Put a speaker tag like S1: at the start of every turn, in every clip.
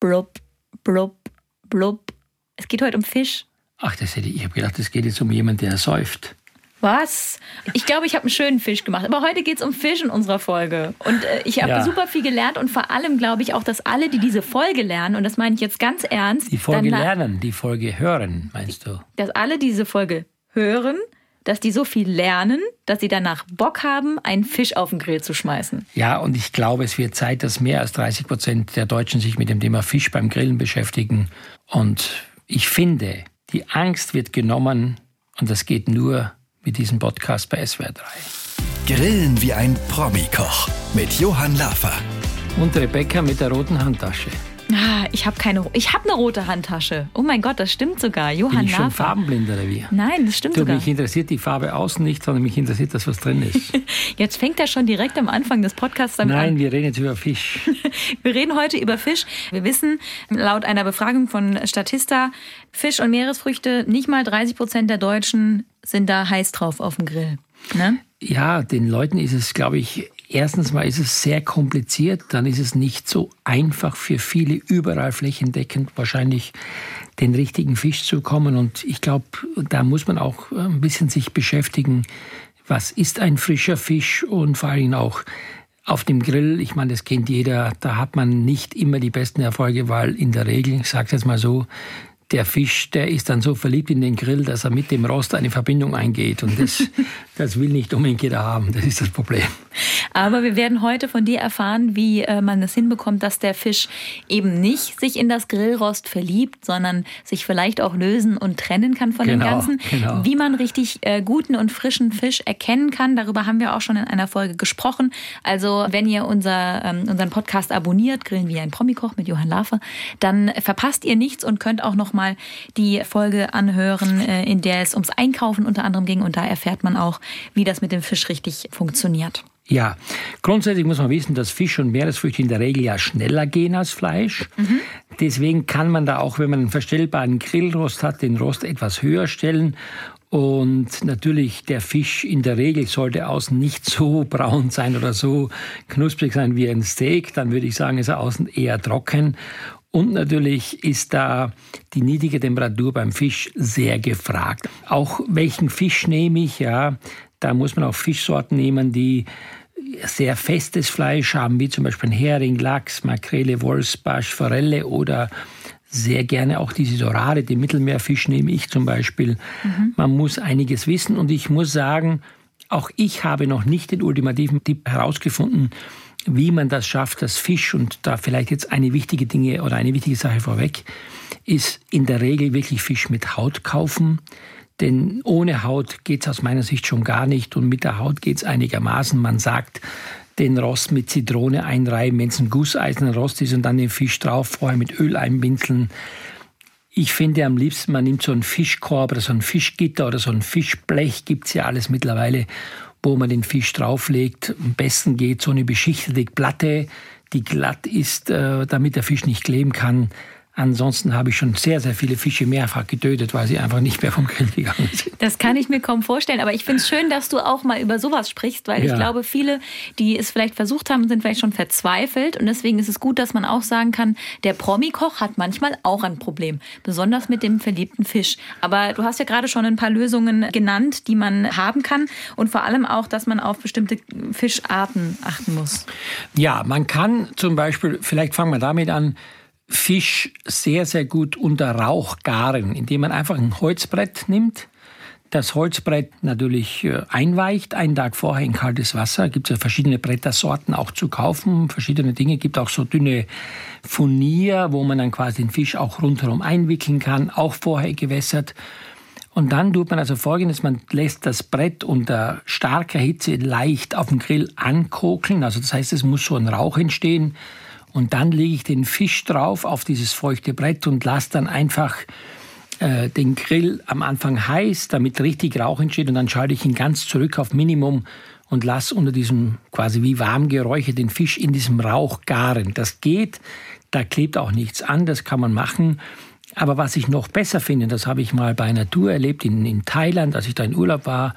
S1: blub, blub, blub. Es geht heute um Fisch.
S2: Ach, das hätte ich, ich habe gedacht, es geht jetzt um jemanden, der säuft.
S1: Was? Ich glaube, ich habe einen schönen Fisch gemacht. Aber heute geht es um Fisch in unserer Folge. Und äh, ich habe ja. super viel gelernt und vor allem glaube ich auch, dass alle, die diese Folge lernen, und das meine ich jetzt ganz ernst.
S2: Die Folge lernen, die Folge hören, meinst du?
S1: Dass alle diese Folge hören, dass die so viel lernen, dass sie danach Bock haben, einen Fisch auf den Grill zu schmeißen.
S2: Ja, und ich glaube, es wird Zeit, dass mehr als 30 Prozent der Deutschen sich mit dem Thema Fisch beim Grillen beschäftigen. Und ich finde, die Angst wird genommen und das geht nur mit diesem Podcast bei SWR 3.
S3: Grillen wie ein Promi-Koch mit Johann Lafer.
S2: Und Rebecca mit der roten Handtasche.
S1: Ah, ich habe keine. Ich habe eine rote Handtasche. Oh mein Gott, das stimmt sogar. Johann
S2: Bin ich schon farbenblind oder wie?
S1: Nein, das stimmt
S2: du,
S1: sogar.
S2: Mich interessiert die Farbe außen nicht, sondern mich interessiert das, was drin ist.
S1: Jetzt fängt er schon direkt am Anfang des Podcasts damit
S2: Nein,
S1: an.
S2: wir reden jetzt über Fisch.
S1: wir reden heute über Fisch. Wir wissen laut einer Befragung von Statista, Fisch und Meeresfrüchte, nicht mal 30 Prozent der Deutschen sind da heiß drauf auf dem Grill. Ne?
S2: Ja, den Leuten ist es, glaube ich, Erstens mal ist es sehr kompliziert, dann ist es nicht so einfach für viele überall flächendeckend wahrscheinlich den richtigen Fisch zu kommen. Und ich glaube, da muss man auch ein bisschen sich beschäftigen, was ist ein frischer Fisch und vor allem auch auf dem Grill. Ich meine, das kennt jeder, da hat man nicht immer die besten Erfolge, weil in der Regel, ich sage es jetzt mal so, der Fisch, der ist dann so verliebt in den Grill, dass er mit dem Rost eine Verbindung eingeht. Und das, das will nicht unbedingt jeder haben. Das ist das Problem.
S1: Aber wir werden heute von dir erfahren, wie äh, man es hinbekommt, dass der Fisch eben nicht sich in das Grillrost verliebt, sondern sich vielleicht auch lösen und trennen kann von
S2: genau,
S1: dem Ganzen.
S2: Genau.
S1: Wie man richtig äh, guten und frischen Fisch erkennen kann, darüber haben wir auch schon in einer Folge gesprochen. Also wenn ihr unser, ähm, unseren Podcast abonniert, Grillen wie ein Promikoch mit Johann Lafer, dann verpasst ihr nichts und könnt auch noch mal die Folge anhören, äh, in der es ums Einkaufen unter anderem ging. Und da erfährt man auch, wie das mit dem Fisch richtig funktioniert.
S2: Ja, grundsätzlich muss man wissen, dass Fisch und Meeresfrüchte in der Regel ja schneller gehen als Fleisch. Mhm. Deswegen kann man da auch, wenn man einen verstellbaren Grillrost hat, den Rost etwas höher stellen. Und natürlich, der Fisch in der Regel sollte außen nicht so braun sein oder so knusprig sein wie ein Steak. Dann würde ich sagen, ist er außen eher trocken. Und natürlich ist da die niedrige Temperatur beim Fisch sehr gefragt. Auch welchen Fisch nehme ich, ja, da muss man auch Fischsorten nehmen, die sehr festes Fleisch haben, wie zum Beispiel Hering, Lachs, Makrele, Wolfsbarsch, Forelle oder sehr gerne auch diese Dorade, den Mittelmeerfisch nehme ich zum Beispiel. Mhm. Man muss einiges wissen und ich muss sagen, auch ich habe noch nicht den ultimativen Tipp herausgefunden, wie man das schafft, dass Fisch und da vielleicht jetzt eine wichtige Dinge oder eine wichtige Sache vorweg ist in der Regel wirklich Fisch mit Haut kaufen. Denn ohne Haut geht es aus meiner Sicht schon gar nicht und mit der Haut geht es einigermaßen. Man sagt, den Rost mit Zitrone einreiben, wenn es ein gusseiserner Rost ist und dann den Fisch drauf, vorher mit Öl einbinzeln. Ich finde am liebsten, man nimmt so einen Fischkorb oder so ein Fischgitter oder so ein Fischblech, gibt es ja alles mittlerweile, wo man den Fisch drauflegt. Am besten geht so eine beschichtete Platte, die glatt ist, äh, damit der Fisch nicht kleben kann. Ansonsten habe ich schon sehr, sehr viele Fische mehrfach getötet, weil sie einfach nicht mehr vom Grill gegangen sind.
S1: Das kann ich mir kaum vorstellen. Aber ich finde es schön, dass du auch mal über sowas sprichst, weil ja. ich glaube, viele, die es vielleicht versucht haben, sind vielleicht schon verzweifelt. Und deswegen ist es gut, dass man auch sagen kann, der Promi-Koch hat manchmal auch ein Problem. Besonders mit dem verliebten Fisch. Aber du hast ja gerade schon ein paar Lösungen genannt, die man haben kann. Und vor allem auch, dass man auf bestimmte Fischarten achten muss.
S2: Ja, man kann zum Beispiel, vielleicht fangen wir damit an, Fisch sehr, sehr gut unter Rauch garen, indem man einfach ein Holzbrett nimmt, das Holzbrett natürlich äh, einweicht, einen Tag vorher in kaltes Wasser. Gibt es ja verschiedene Brettersorten auch zu kaufen, verschiedene Dinge. Gibt auch so dünne Furnier, wo man dann quasi den Fisch auch rundherum einwickeln kann, auch vorher gewässert. Und dann tut man also Folgendes, man lässt das Brett unter starker Hitze leicht auf dem Grill ankokeln. Also das heißt, es muss so ein Rauch entstehen. Und dann lege ich den Fisch drauf auf dieses feuchte Brett und lasse dann einfach äh, den Grill am Anfang heiß, damit richtig Rauch entsteht. Und dann schalte ich ihn ganz zurück auf Minimum und lasse unter diesem quasi wie warm geräucherten Fisch in diesem Rauch garen. Das geht, da klebt auch nichts an, das kann man machen. Aber was ich noch besser finde, das habe ich mal bei Tour erlebt in, in Thailand, als ich da in Urlaub war,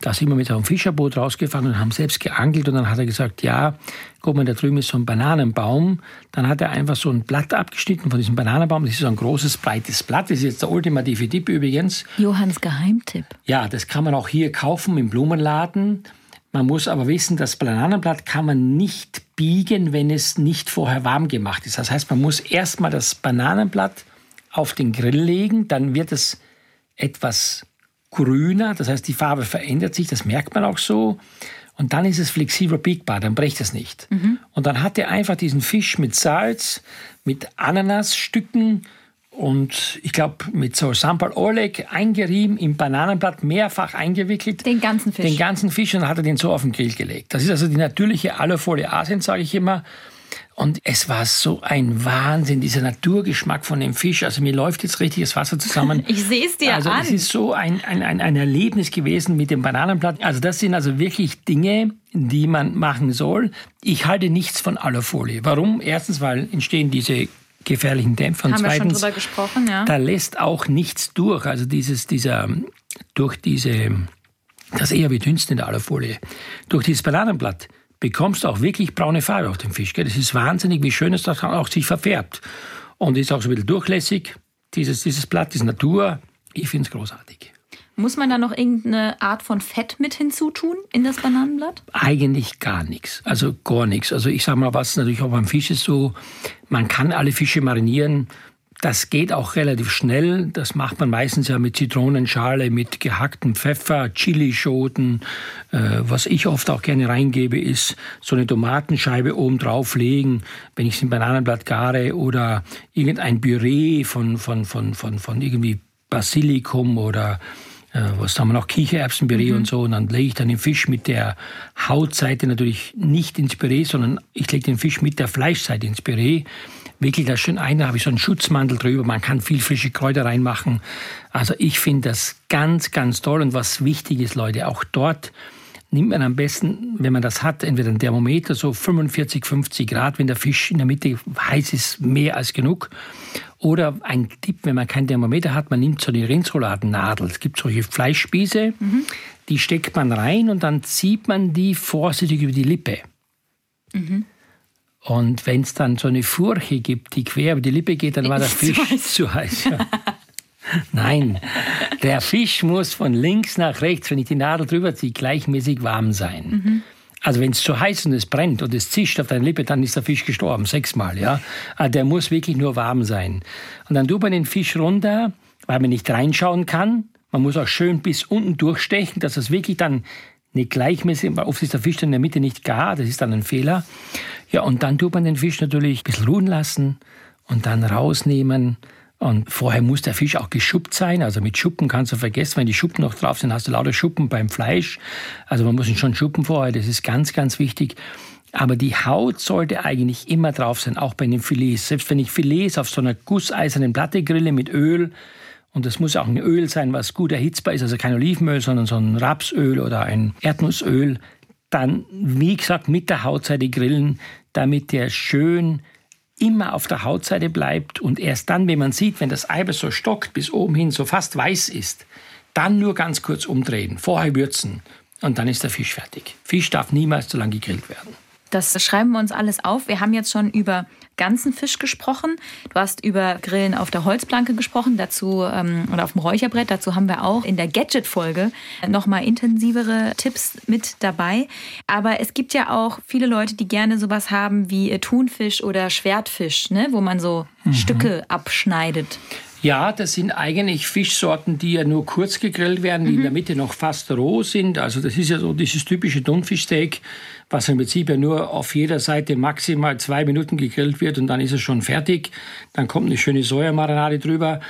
S2: Da sind wir mit einem Fischerboot rausgefahren und haben selbst geangelt. Und dann hat er gesagt, ja, guck mal, da drüben ist so ein Bananenbaum. Dann hat er einfach so ein Blatt abgeschnitten von diesem Bananenbaum. Das ist so ein großes, breites Blatt. Das ist jetzt der ultimative Tipp übrigens.
S1: Johanns Geheimtipp.
S2: Ja, das kann man auch hier kaufen im Blumenladen. Man muss aber wissen, das Bananenblatt kann man nicht biegen, wenn es nicht vorher warm gemacht ist. Das heißt, man muss erstmal das Bananenblatt auf den Grill legen, dann wird es etwas grüner, das heißt, die Farbe verändert sich, das merkt man auch so. Und dann ist es flexibel biegbar, dann bricht es nicht. Mhm. Und dann hat er einfach diesen Fisch mit Salz, mit Ananasstücken und ich glaube mit so Sambal Oleg eingerieben, im Bananenblatt mehrfach eingewickelt.
S1: Den ganzen Fisch.
S2: Den ganzen Fisch und dann hat er den so auf den Grill gelegt. Das ist also die natürliche Alufolie Asien, sage ich immer. Und es war so ein Wahnsinn, dieser Naturgeschmack von dem Fisch. Also mir läuft jetzt richtig das Wasser zusammen.
S1: Ich sehe es dir
S2: also
S1: an.
S2: Also es ist so ein, ein, ein, ein Erlebnis gewesen mit dem Bananenblatt. Also das sind also wirklich Dinge, die man machen soll. Ich halte nichts von Alufolie. Warum? Erstens, weil entstehen diese gefährlichen Dämpfe.
S1: Und Haben zweitens, wir schon drüber gesprochen, ja.
S2: Da lässt auch nichts durch. Also dieses, dieser, durch diese, das eher wie Dünsten in der Alufolie. Durch dieses Bananenblatt bekommst du auch wirklich braune Farbe auf dem Fisch. Gell? Das ist wahnsinnig, wie schön es das auch sich verfärbt. Und ist auch so ein bisschen durchlässig. Dieses, dieses Blatt ist Natur. Ich finde es großartig.
S1: Muss man da noch irgendeine Art von Fett mit hinzutun in das Bananenblatt?
S2: Eigentlich gar nichts. Also gar nichts. Also ich sage mal, was natürlich auch beim Fisch ist so, man kann alle Fische marinieren. Das geht auch relativ schnell. Das macht man meistens ja mit Zitronenschale, mit gehacktem Pfeffer, Chilischoten. Äh, was ich oft auch gerne reingebe, ist so eine Tomatenscheibe oben drauflegen, wenn ich es in Bananenblatt gare oder irgendein Püree von, von, von, von, von irgendwie Basilikum oder äh, was haben wir noch, Kichererbsenpüree mhm. und so. Und dann lege ich dann den Fisch mit der Hautseite natürlich nicht ins Püree, sondern ich lege den Fisch mit der Fleischseite ins Püree wickelt das schön ein, da habe ich so einen Schutzmantel drüber, man kann viel frische Kräuter reinmachen. Also ich finde das ganz, ganz toll und was wichtig ist, Leute, auch dort nimmt man am besten, wenn man das hat, entweder ein Thermometer, so 45, 50 Grad, wenn der Fisch in der Mitte heiß ist, mehr als genug. Oder ein Tipp, wenn man kein Thermometer hat, man nimmt so eine Rindsrouladennadel. Es gibt solche Fleischspieße, mhm. die steckt man rein und dann zieht man die vorsichtig über die Lippe. Mhm. Und wenn es dann so eine Furche gibt, die quer über die Lippe geht, dann war der Fisch zu heiß. Zu heiß ja. Nein, der Fisch muss von links nach rechts, wenn ich die Nadel drüber ziehe, gleichmäßig warm sein. Mhm. Also wenn es zu heiß und es brennt und es zischt auf deine Lippe, dann ist der Fisch gestorben, sechsmal. Ja? Also der muss wirklich nur warm sein. Und dann tut man den Fisch runter, weil man nicht reinschauen kann. Man muss auch schön bis unten durchstechen, dass es wirklich dann eine gleichmäßige, oft ist der Fisch dann in der Mitte nicht gar, das ist dann ein Fehler. Ja, und dann tut man den Fisch natürlich ein bisschen ruhen lassen und dann rausnehmen. Und vorher muss der Fisch auch geschuppt sein. Also mit Schuppen kannst du vergessen, wenn die Schuppen noch drauf sind, hast du lauter Schuppen beim Fleisch. Also man muss ihn schon schuppen vorher, das ist ganz, ganz wichtig. Aber die Haut sollte eigentlich immer drauf sein, auch bei den Filets. Selbst wenn ich Filets auf so einer gusseisernen Platte grille mit Öl, und das muss auch ein Öl sein, was gut erhitzbar ist, also kein Olivenöl, sondern so ein Rapsöl oder ein Erdnussöl, dann, wie gesagt, mit der Hautseite grillen, damit der schön immer auf der Hautseite bleibt und erst dann, wenn man sieht, wenn das Eiweiß so stockt, bis oben hin so fast weiß ist, dann nur ganz kurz umdrehen, vorher würzen und dann ist der Fisch fertig. Fisch darf niemals zu lang gegrillt werden.
S1: Das schreiben wir uns alles auf. Wir haben jetzt schon über ganzen Fisch gesprochen. Du hast über Grillen auf der Holzplanke gesprochen, dazu ähm, oder auf dem Räucherbrett. Dazu haben wir auch in der Gadget-Folge nochmal intensivere Tipps mit dabei. Aber es gibt ja auch viele Leute, die gerne sowas haben wie Thunfisch oder Schwertfisch, ne? wo man so mhm. Stücke abschneidet.
S2: Ja, das sind eigentlich Fischsorten, die ja nur kurz gegrillt werden, die mhm. in der Mitte noch fast roh sind. Also das ist ja so dieses typische Thunfischsteak, was im Prinzip ja nur auf jeder Seite maximal zwei Minuten gegrillt wird und dann ist es schon fertig. Dann kommt eine schöne Sojamarinade drüber.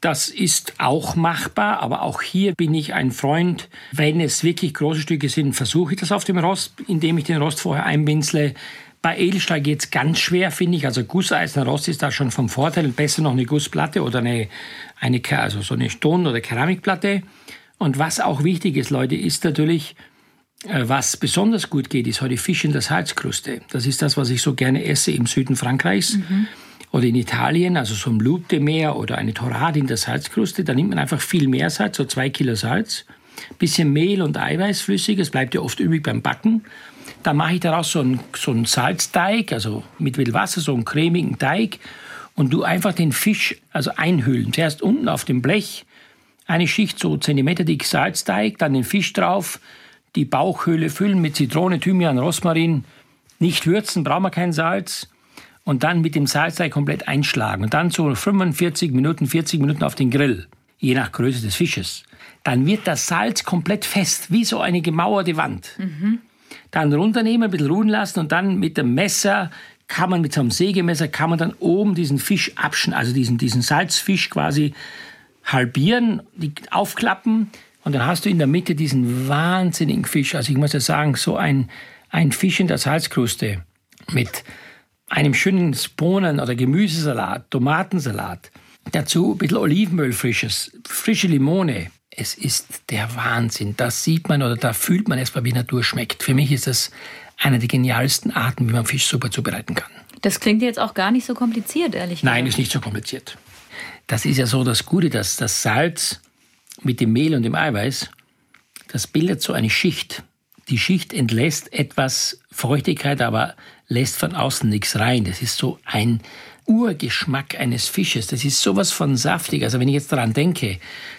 S2: Das ist auch machbar, aber auch hier bin ich ein Freund. Wenn es wirklich große Stücke sind, versuche ich das auf dem Rost, indem ich den Rost vorher einbinzle. Bei Edelstahl geht es ganz schwer, finde ich. Also Gusseisenrost ist da schon vom Vorteil. Besser noch eine Gussplatte oder eine, eine also so eine Ton- oder Keramikplatte. Und was auch wichtig ist, Leute, ist natürlich, äh, was besonders gut geht, ist heute Fisch in der Salzkruste. Das ist das, was ich so gerne esse im Süden Frankreichs. Mhm. Oder in Italien, also so ein Loup de Meer oder eine Torade in der Salzkruste. Da nimmt man einfach viel mehr Salz, so zwei Kilo Salz. bisschen Mehl und Eiweißflüssiges, bleibt ja oft übrig beim Backen. Dann mache ich daraus so einen, so einen Salzteig, also mit Wasser, so einen cremigen Teig und du einfach den Fisch also einhüllen. Zuerst unten auf dem Blech eine Schicht so Zentimeter dick Salzteig, dann den Fisch drauf, die Bauchhöhle füllen mit Zitrone, Thymian, Rosmarin, nicht würzen, brauchen wir kein Salz und dann mit dem Salzteig komplett einschlagen und dann so 45 Minuten, 40 Minuten auf den Grill, je nach Größe des Fisches. Dann wird das Salz komplett fest, wie so eine gemauerte Wand. Mhm. Dann runternehmen, ein bisschen ruhen lassen und dann mit dem Messer kann man mit so einem Sägemesser kann man dann oben diesen Fisch abschneiden, also diesen, diesen Salzfisch quasi halbieren, die aufklappen und dann hast du in der Mitte diesen wahnsinnigen Fisch. Also ich muss ja sagen, so ein, ein Fisch in der Salzkruste mit einem schönen Bohnen- oder Gemüsesalat, Tomatensalat. Dazu ein bisschen Olivenöl frisches, frische Limone. Es ist der Wahnsinn. Das sieht man oder da fühlt man erstmal, wie Natur schmeckt. Für mich ist das eine der genialsten Arten, wie man Fisch super zubereiten kann.
S1: Das klingt jetzt auch gar nicht so kompliziert, ehrlich
S2: gesagt. Nein, ist nicht so kompliziert. Das ist ja so das Gute, dass das Salz mit dem Mehl und dem Eiweiß, das bildet so eine Schicht. Die Schicht entlässt etwas Feuchtigkeit, aber lässt von außen nichts rein. Das ist so ein Urgeschmack eines Fisches. Das ist sowas von saftig. Also wenn ich jetzt daran denke,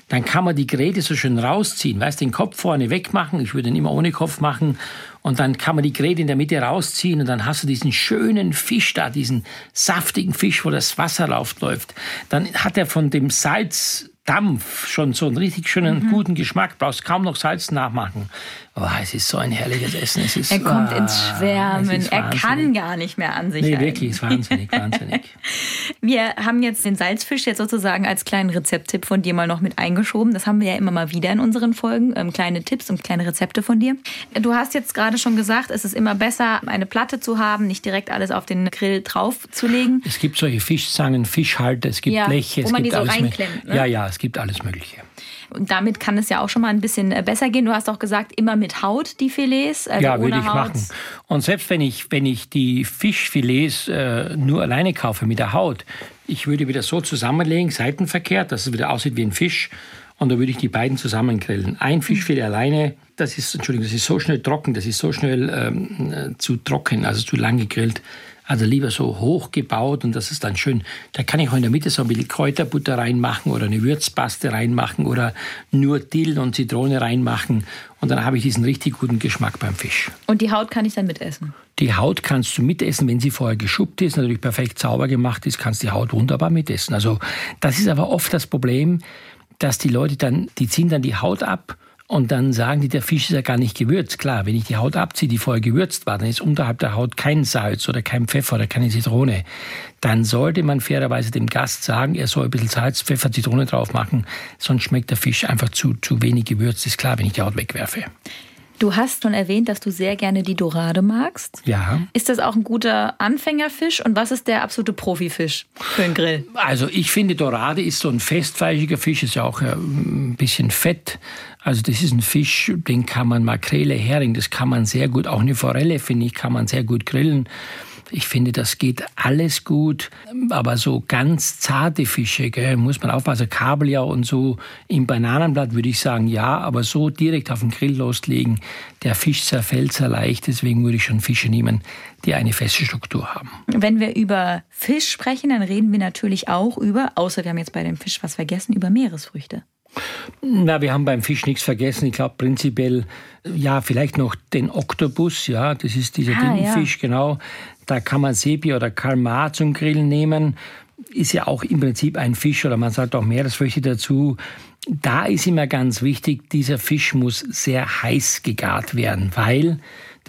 S2: dann kann man die Gräte so schön rausziehen. Weißt, den Kopf vorne wegmachen. Ich würde ihn immer ohne Kopf machen. Und dann kann man die Gräte in der Mitte rausziehen und dann hast du diesen schönen Fisch da, diesen saftigen Fisch, wo das Wasser läuft. Dann hat er von dem Salz Dampf schon so einen richtig schönen, mhm. guten Geschmack. Brauchst kaum noch Salz nachmachen. Oh, es ist so ein herrliches Essen. Es ist,
S1: er kommt ah, ins Schwärmen. Er kann gar nicht mehr an sich
S2: Nee,
S1: halten.
S2: wirklich, ist wahnsinnig, wahnsinnig.
S1: wir haben jetzt den Salzfisch jetzt sozusagen als kleinen Rezepttipp von dir mal noch mit eingeschoben. Das haben wir ja immer mal wieder in unseren Folgen. Ähm, kleine Tipps und kleine Rezepte von dir. Du hast jetzt gerade schon gesagt, es ist immer besser, eine Platte zu haben, nicht direkt alles auf den Grill draufzulegen.
S2: Es gibt solche Fischzangen, Fischhalter, es gibt ja, Bleche, es
S1: wo man
S2: gibt
S1: die so
S2: alles. Ne? Ja, ja, es gibt alles Mögliche.
S1: Und damit kann es ja auch schon mal ein bisschen äh, besser gehen. Du hast auch gesagt, immer mit Haut die Filets. Also
S2: ja, würde ich
S1: Haut.
S2: machen. Und selbst wenn ich, wenn ich die Fischfilets äh, nur alleine kaufe mit der Haut, ich würde wieder so zusammenlegen, seitenverkehrt, dass es wieder aussieht wie ein Fisch. Und da würde ich die beiden zusammen grillen. Ein Fischfilet mhm. alleine, das ist, Entschuldigung, das ist so schnell trocken, das ist so schnell ähm, äh, zu trocken, also zu lang gegrillt. Also lieber so hoch gebaut und das ist dann schön. Da kann ich auch in der Mitte so ein bisschen Kräuterbutter reinmachen oder eine Würzpaste reinmachen oder nur Dill und Zitrone reinmachen. Und dann habe ich diesen richtig guten Geschmack beim Fisch.
S1: Und die Haut kann ich dann mitessen?
S2: Die Haut kannst du mitessen, wenn sie vorher geschuppt ist, natürlich perfekt sauber gemacht ist, kannst du die Haut wunderbar mitessen. Also das ist aber oft das Problem, dass die Leute dann, die ziehen dann die Haut ab und dann sagen die, der Fisch ist ja gar nicht gewürzt. Klar, wenn ich die Haut abziehe, die vorher gewürzt war, dann ist unterhalb der Haut kein Salz oder kein Pfeffer oder keine Zitrone. Dann sollte man fairerweise dem Gast sagen, er soll ein bisschen Salz, Pfeffer, Zitrone drauf machen, sonst schmeckt der Fisch einfach zu, zu wenig gewürzt. Ist klar, wenn ich die Haut wegwerfe.
S1: Du hast schon erwähnt, dass du sehr gerne die Dorade magst.
S2: Ja.
S1: Ist das auch ein guter Anfängerfisch und was ist der absolute Profifisch für den Grill?
S2: Also ich finde, Dorade ist so ein festfleischiger Fisch, ist ja auch äh, ein bisschen fett. Also das ist ein Fisch, den kann man Makrele, Hering, das kann man sehr gut, auch eine Forelle finde ich, kann man sehr gut grillen. Ich finde, das geht alles gut, aber so ganz zarte Fische, gell, muss man aufpassen. Kabeljau und so im Bananenblatt würde ich sagen, ja, aber so direkt auf den Grill loslegen, der Fisch zerfällt sehr leicht, deswegen würde ich schon Fische nehmen, die eine feste Struktur haben.
S1: Wenn wir über Fisch sprechen, dann reden wir natürlich auch über, außer wir haben jetzt bei dem Fisch was vergessen, über Meeresfrüchte.
S2: Na, wir haben beim Fisch nichts vergessen. Ich glaube prinzipiell, ja, vielleicht noch den Oktopus, ja, das ist dieser ah, Tintenfisch, ja. genau. Da kann man Sepia oder Kalmar zum Grillen nehmen. Ist ja auch im Prinzip ein Fisch oder man sagt auch Meeresfrüchte dazu. Da ist immer ganz wichtig, dieser Fisch muss sehr heiß gegart werden, weil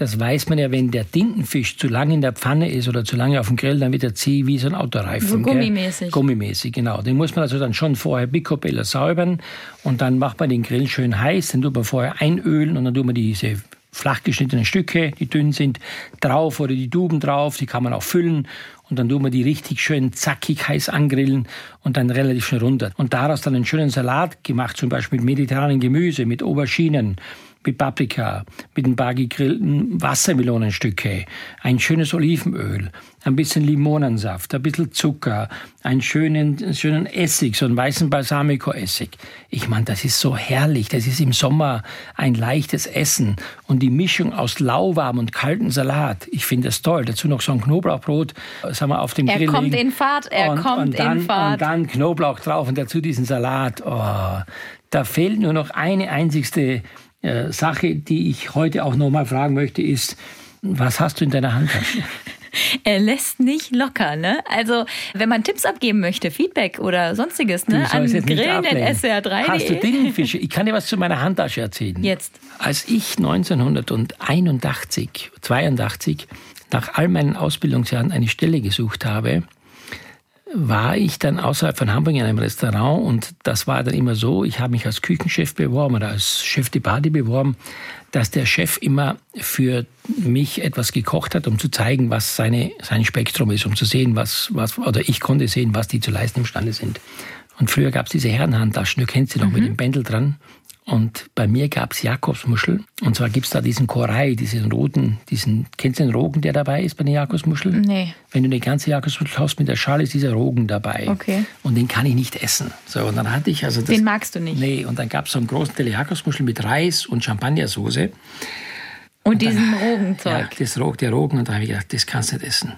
S2: das weiß man ja, wenn der Tintenfisch zu lange in der Pfanne ist oder zu lange auf dem Grill, dann wird er zäh wie so ein Autoreifen. So
S1: gummimäßig. Gell?
S2: Gummimäßig, genau. Den muss man also dann schon vorher picobello säubern und dann macht man den Grill schön heiß. Dann tut man vorher einölen und dann tut man diese flach geschnittenen Stücke, die dünn sind, drauf oder die Duben drauf, die kann man auch füllen und dann tun wir die richtig schön zackig heiß angrillen und dann relativ schnell runter. Und daraus dann einen schönen Salat gemacht, zum Beispiel mit mediterranen Gemüse, mit Auberginen, mit Paprika, mit ein paar gegrillten Wassermelonenstücke, ein schönes Olivenöl, ein bisschen Limonensaft, ein bisschen Zucker, einen schönen, schönen Essig, so einen weißen Balsamico-Essig. Ich meine, das ist so herrlich. Das ist im Sommer ein leichtes Essen. Und die Mischung aus lauwarm und kaltem Salat, ich finde das toll. Dazu noch so ein Knoblauchbrot, sagen wir, auf dem
S1: er
S2: Grill.
S1: Er kommt in Fahrt, er
S2: und,
S1: kommt
S2: und dann,
S1: in Fahrt.
S2: Und dann Knoblauch drauf und dazu diesen Salat. Oh, da fehlt nur noch eine einzigste äh, Sache, die ich heute auch noch mal fragen möchte, ist, was hast du in deiner Handtasche?
S1: Er lässt nicht locker, ne? Also, wenn man Tipps abgeben möchte, Feedback oder sonstiges, ne?
S2: An
S1: grillen.sr3.de.
S2: Hast du Dingenfische? Ich kann dir was zu meiner Handtasche erzählen.
S1: Jetzt.
S2: Als ich 1981, 82 nach all meinen Ausbildungsjahren eine Stelle gesucht habe, war ich dann außerhalb von Hamburg in einem Restaurant und das war dann immer so, ich habe mich als Küchenchef beworben oder als Chef de Party beworben, dass der Chef immer für mich etwas gekocht hat, um zu zeigen, was seine, sein Spektrum ist, um zu sehen, was, was, oder ich konnte sehen, was die zu leisten imstande sind. Und früher gab es diese Herrenhandtaschen, du kennst sie noch mhm. mit dem Bändel dran. Und bei mir gab es Jakobsmuschel. Und zwar gibt es da diesen Korei, diesen roten, diesen, kennst du den Rogen, der dabei ist bei den Jakobsmuscheln?
S1: Nee.
S2: Wenn du eine ganze Jakobsmuschel hast mit der Schale, ist dieser Rogen dabei.
S1: Okay.
S2: Und den kann ich nicht essen. So, und dann hatte ich also das,
S1: Den magst du nicht?
S2: Nee, und dann gab es so einen großen Teller Jakobsmuschel mit Reis und Champagnersoße.
S1: Und, diesem Rogenzeug.
S2: Ja, das, der Rogen. Und da habe ich gedacht, das kannst du nicht essen.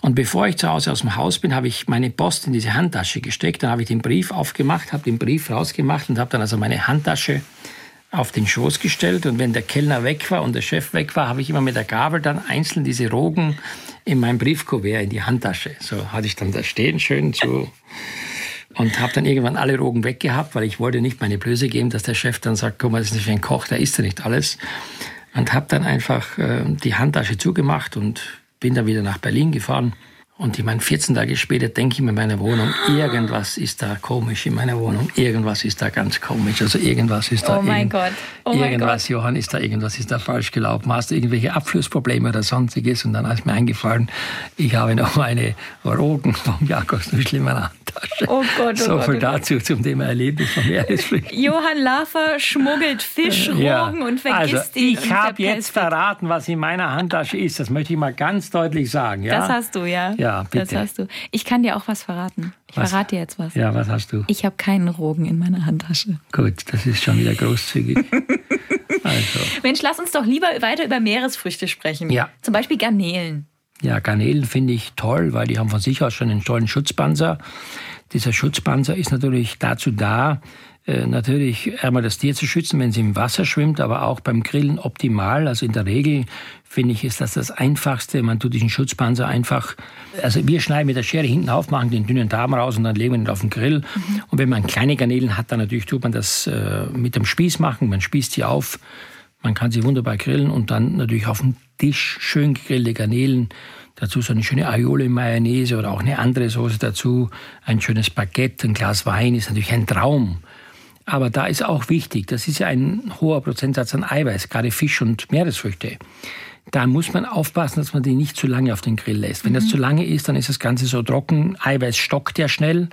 S2: Und bevor ich zu Hause aus dem Haus bin, habe ich meine Post in diese Handtasche gesteckt. Dann habe ich den Brief aufgemacht, habe den Brief rausgemacht und habe dann also meine Handtasche auf den Schoß gestellt. Und wenn der Kellner weg war und der Chef weg war, habe ich immer mit der Gabel dann einzeln diese Rogen in mein Briefkuvert in die Handtasche. So hatte ich dann da stehen, schön so. Und habe dann irgendwann alle Rogen weggehabt, weil ich wollte nicht meine Blöße geben, dass der Chef dann sagt, guck mal, das ist nicht ein Koch, da isst er nicht alles und habe dann einfach äh, die Handtasche zugemacht und bin dann wieder nach Berlin gefahren. Und ich meine, 14 Tage später denke ich mir in meiner Wohnung, irgendwas ist da komisch in meiner Wohnung. Irgendwas ist da ganz komisch. Also irgendwas ist da.
S1: Oh mein Gott. Oh
S2: irgendwas,
S1: Gott.
S2: Johann, ist da irgendwas ist da falsch gelaufen. Hast du irgendwelche Abflussprobleme oder sonstiges? Und dann ist mir eingefallen, ich habe noch meine Rogen vom Jakobsmuschel in meiner Handtasche.
S1: Oh Gott, oh
S2: so
S1: Gott,
S2: viel
S1: oh
S2: dazu zum Thema Erlebnis von Meeresflüchten.
S1: Johann Lafer schmuggelt Fischrogen
S2: Ja.
S1: und vergisst
S2: also,
S1: ihn.
S2: Ich habe jetzt verraten, was in meiner Handtasche ist. Das möchte ich mal ganz deutlich sagen. Ja?
S1: Das hast du, ja.
S2: Ja, bitte.
S1: Das hast du. Ich kann dir auch was verraten. Ich
S2: Was?
S1: verrate dir jetzt was.
S2: Ja, was hast du?
S1: Ich habe keinen Rogen in meiner Handtasche.
S2: Gut, das ist schon wieder großzügig. also,
S1: Mensch, lass uns doch lieber weiter über Meeresfrüchte sprechen.
S2: Ja.
S1: Zum Beispiel Garnelen.
S2: Ja, Garnelen finde ich toll, weil die haben von sich aus schon einen tollen Schutzpanzer. Dieser Schutzpanzer ist natürlich dazu da, äh, natürlich einmal das Tier zu schützen, wenn sie im Wasser schwimmt, aber auch beim Grillen optimal. Also in der Regel finde ich, ist das das Einfachste. Man tut diesen Schutzpanzer einfach, also wir schneiden mit der Schere hinten auf, machen den dünnen Darm raus und dann legen wir ihn auf den Grill. Und wenn man kleine Garnelen hat, dann natürlich tut man das äh, mit dem Spieß machen. Man spießt sie auf, man kann sie wunderbar grillen und dann natürlich auf dem Tisch schön gegrillte Garnelen. Dazu so eine schöne Aioli Mayonnaise oder auch eine andere Soße dazu. Ein schönes Baguette, ein Glas Wein ist natürlich ein Traum. Aber da ist auch wichtig, das ist ja ein hoher Prozentsatz an Eiweiß, gerade Fisch und Meeresfrüchte. Da muss man aufpassen, dass man die nicht zu lange auf den Grill lässt. Wenn das zu lange ist, dann ist das Ganze so trocken. Eiweiß stockt ja schnell.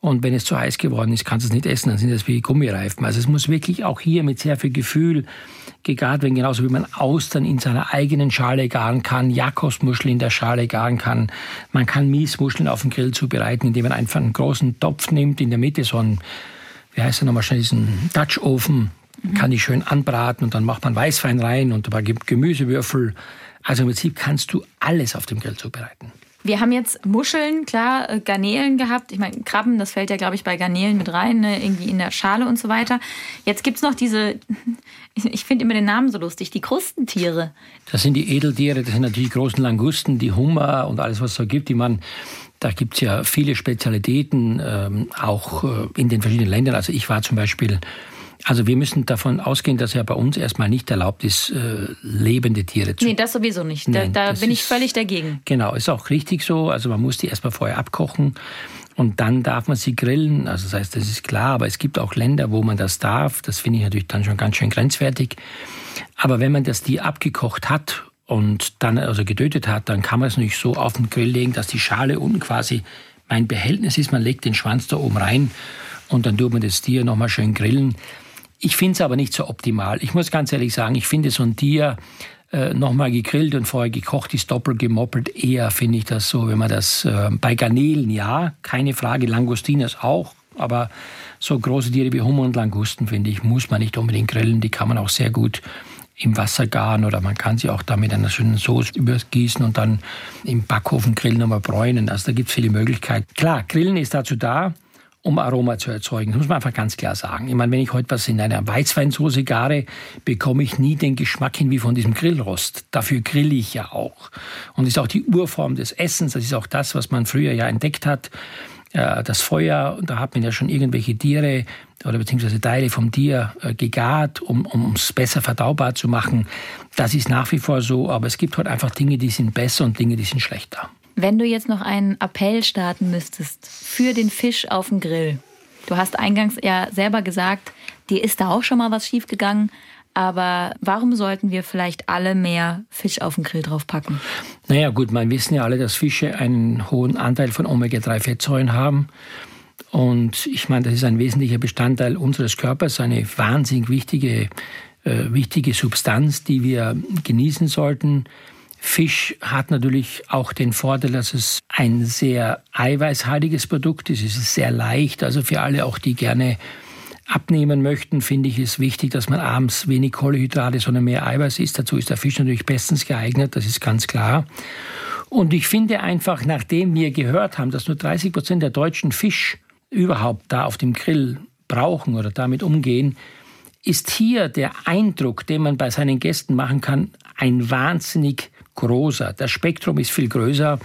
S2: Und wenn es zu heiß geworden ist, kannst du es nicht essen, dann sind das wie Gummireifen. Also es muss wirklich auch hier mit sehr viel Gefühl gegart werden, genauso wie man Austern in seiner eigenen Schale garen kann, Jakobsmuscheln in der Schale garen kann. Man kann Miesmuscheln auf dem Grill zubereiten, indem man einfach einen großen Topf nimmt, in der Mitte so einen, wie heißt der nochmal schnell, diesen Dutch-Ofen, kann die schön anbraten und dann macht man Weißwein rein und dabei gibt Gemüsewürfel. Also im Prinzip kannst du alles auf dem Grill zubereiten.
S1: Wir haben jetzt Muscheln, klar, äh, Garnelen gehabt. Ich meine, Krabben, das fällt ja, glaube ich, bei Garnelen mit rein, ne? irgendwie in der Schale und so weiter. Jetzt gibt's noch diese, ich finde immer den Namen so lustig, die Krustentiere.
S2: Das sind die Edeltiere, das sind natürlich die großen Langusten, die Hummer und alles, was es so gibt, die man da gibt's ja viele Spezialitäten, ähm, auch äh, in den verschiedenen Ländern. Also ich war zum Beispiel, also wir müssen davon ausgehen, dass ja bei uns erstmal nicht erlaubt ist, äh, lebende Tiere zu
S1: Nee, das sowieso nicht. Da,
S2: Nein,
S1: da bin ich
S2: ist-
S1: völlig dagegen.
S2: Genau, ist auch richtig so. Also man muss die erstmal vorher abkochen und dann darf man sie grillen. Also das heißt, das ist klar, aber es gibt auch Länder, wo man das darf. Das finde ich natürlich dann schon ganz schön grenzwertig. Aber wenn man das Tier abgekocht hat und dann also getötet hat, dann kann man es nicht so auf den Grill legen, dass die Schale unten quasi mein Behältnis ist. Man legt den Schwanz da oben rein und dann tut man das Tier nochmal schön grillen. Ich finde es aber nicht so optimal. Ich muss ganz ehrlich sagen, ich finde so ein Tier äh, nochmal gegrillt und vorher gekocht ist, doppelt gemoppelt. Eher finde ich das so, wenn man das äh, bei Garnelen, ja, keine Frage, Langostinos auch, aber so große Tiere wie Hummer und Langusten, finde ich, muss man nicht unbedingt grillen. Die kann man auch sehr gut im Wasser garen oder man kann sie auch da mit einer schönen Soße übergießen und dann im Backofen grillen und mal bräunen. Also da gibt es viele Möglichkeiten. Klar, Grillen ist dazu da, um Aroma zu erzeugen. Das muss man einfach ganz klar sagen. Ich meine, wenn ich heute was in einer Weißweinsoße gare, bekomme ich nie den Geschmack hin wie von diesem Grillrost. Dafür grille ich ja auch. Und das ist auch die Urform des Essens. Das ist auch das, was man früher ja entdeckt hat. Äh, das Feuer, da hat man ja schon irgendwelche Tiere oder beziehungsweise Teile vom Tier äh, gegart, um, um es besser verdaubar zu machen. Das ist nach wie vor so, aber es gibt halt einfach Dinge, die sind besser und Dinge, die sind schlechter.
S1: Wenn du jetzt noch einen Appell starten müsstest für den Fisch auf dem Grill. Du hast eingangs ja selber gesagt, dir ist da auch schon mal was schiefgegangen. Aber warum sollten wir vielleicht alle mehr Fisch auf den Grill draufpacken?
S2: Naja, gut, man wissen ja alle, dass Fische einen hohen Anteil von Omega-3-Fettsäuren haben. Und ich meine, das ist ein wesentlicher Bestandteil unseres Körpers, eine wahnsinnig wichtige, äh, wichtige Substanz, die wir genießen sollten. Fisch hat natürlich auch den Vorteil, dass es ein sehr eiweißhaltiges Produkt ist. Es ist sehr leicht, also für alle auch, die gerne abnehmen möchten, finde ich es wichtig, dass man abends wenig Kohlenhydrate, sondern mehr Eiweiß isst. Dazu ist der Fisch natürlich bestens geeignet, das ist ganz klar. Und ich finde einfach, nachdem wir gehört haben, dass nur 30 Prozent der Deutschen Fisch überhaupt da auf dem Grill brauchen oder damit umgehen, ist hier der Eindruck, den man bei seinen Gästen machen kann, ein wahnsinnig großer. Das Spektrum ist viel größer.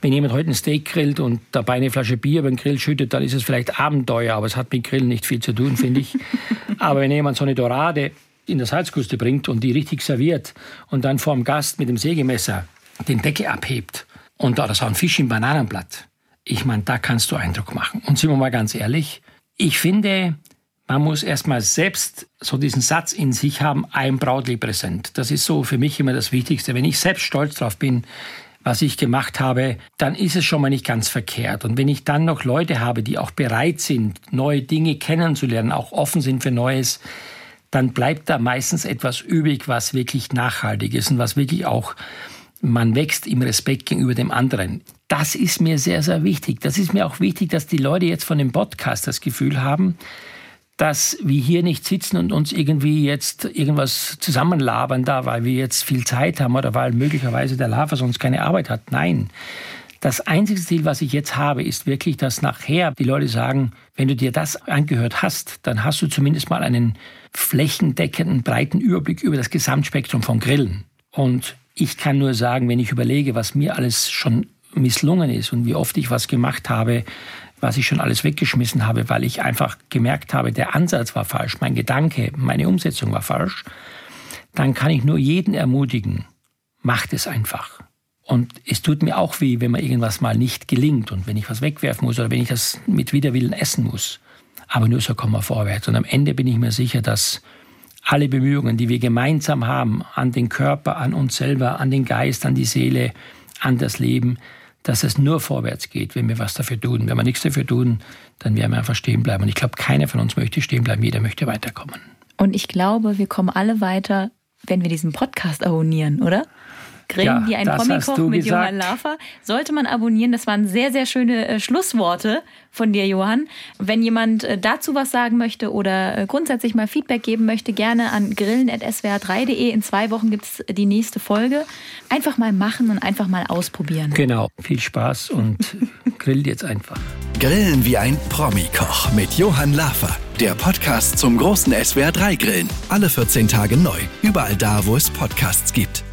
S2: Wenn jemand heute ein Steak grillt und dabei eine Flasche Bier über den Grill schüttet, dann ist es vielleicht Abenteuer, aber es hat mit Grillen nicht viel zu tun, finde ich. aber wenn jemand so eine Dorade in der Salzkruste bringt und die richtig serviert und dann vor dem Gast mit dem Sägemesser den Deckel abhebt und da ist auch ein Fisch im Bananenblatt, ich meine, da kannst du Eindruck machen. Und sind wir mal ganz ehrlich, ich finde, man muss erstmal selbst so diesen Satz in sich haben, ein Brautli präsent. Das ist so für mich immer das Wichtigste. Wenn ich selbst stolz drauf bin, was ich gemacht habe, dann ist es schon mal nicht ganz verkehrt. Und wenn ich dann noch Leute habe, die auch bereit sind, neue Dinge kennenzulernen, auch offen sind für Neues, dann bleibt da meistens etwas übrig, was wirklich nachhaltig ist und was wirklich auch man wächst im Respekt gegenüber dem anderen. Das ist mir sehr, sehr wichtig. Das ist mir auch wichtig, dass die Leute jetzt von dem Podcast das Gefühl haben, dass wir hier nicht sitzen und uns irgendwie jetzt irgendwas zusammenlabern da, weil wir jetzt viel Zeit haben oder weil möglicherweise der Lava sonst keine Arbeit hat. Nein. Das einzige Ziel, was ich jetzt habe, ist wirklich, dass nachher die Leute sagen, wenn du dir das angehört hast, dann hast du zumindest mal einen flächendeckenden, breiten Überblick über das Gesamtspektrum von Grillen. Und ich kann nur sagen, wenn ich überlege, was mir alles schon misslungen ist und wie oft ich was gemacht habe, was ich schon alles weggeschmissen habe, weil ich einfach gemerkt habe, der Ansatz war falsch, mein Gedanke, meine Umsetzung war falsch, dann kann ich nur jeden ermutigen, macht es einfach. Und es tut mir auch weh, wenn mir irgendwas mal nicht gelingt und wenn ich was wegwerfen muss oder wenn ich das mit Widerwillen essen muss. Aber nur so kommen wir vorwärts. Und am Ende bin ich mir sicher, dass alle Bemühungen, die wir gemeinsam haben, an den Körper, an uns selber, an den Geist, an die Seele, an das Leben, dass es nur vorwärts geht, wenn wir was dafür tun. Wenn wir nichts dafür tun, dann werden wir einfach stehen bleiben. Und ich glaube, keiner von uns möchte stehen bleiben, jeder möchte weiterkommen.
S1: Und ich glaube, wir kommen alle weiter, wenn wir diesen Podcast abonnieren, oder? Grillen ja, wie ein Promikoch mit gesagt. Johann Lafer. Sollte man abonnieren. Das waren sehr, sehr schöne äh, Schlussworte von dir, Johann. Wenn jemand äh, dazu was sagen möchte oder äh, grundsätzlich mal Feedback geben möchte, gerne an grillen.swr3.de. In zwei Wochen gibt es die nächste Folge. Einfach mal machen und einfach mal ausprobieren.
S2: Genau. Viel Spaß und grillt jetzt einfach.
S3: Grillen wie ein Promikoch mit Johann Lafer. Der Podcast zum großen SWR3 Grillen. Alle 14 Tage neu. Überall da, wo es Podcasts gibt.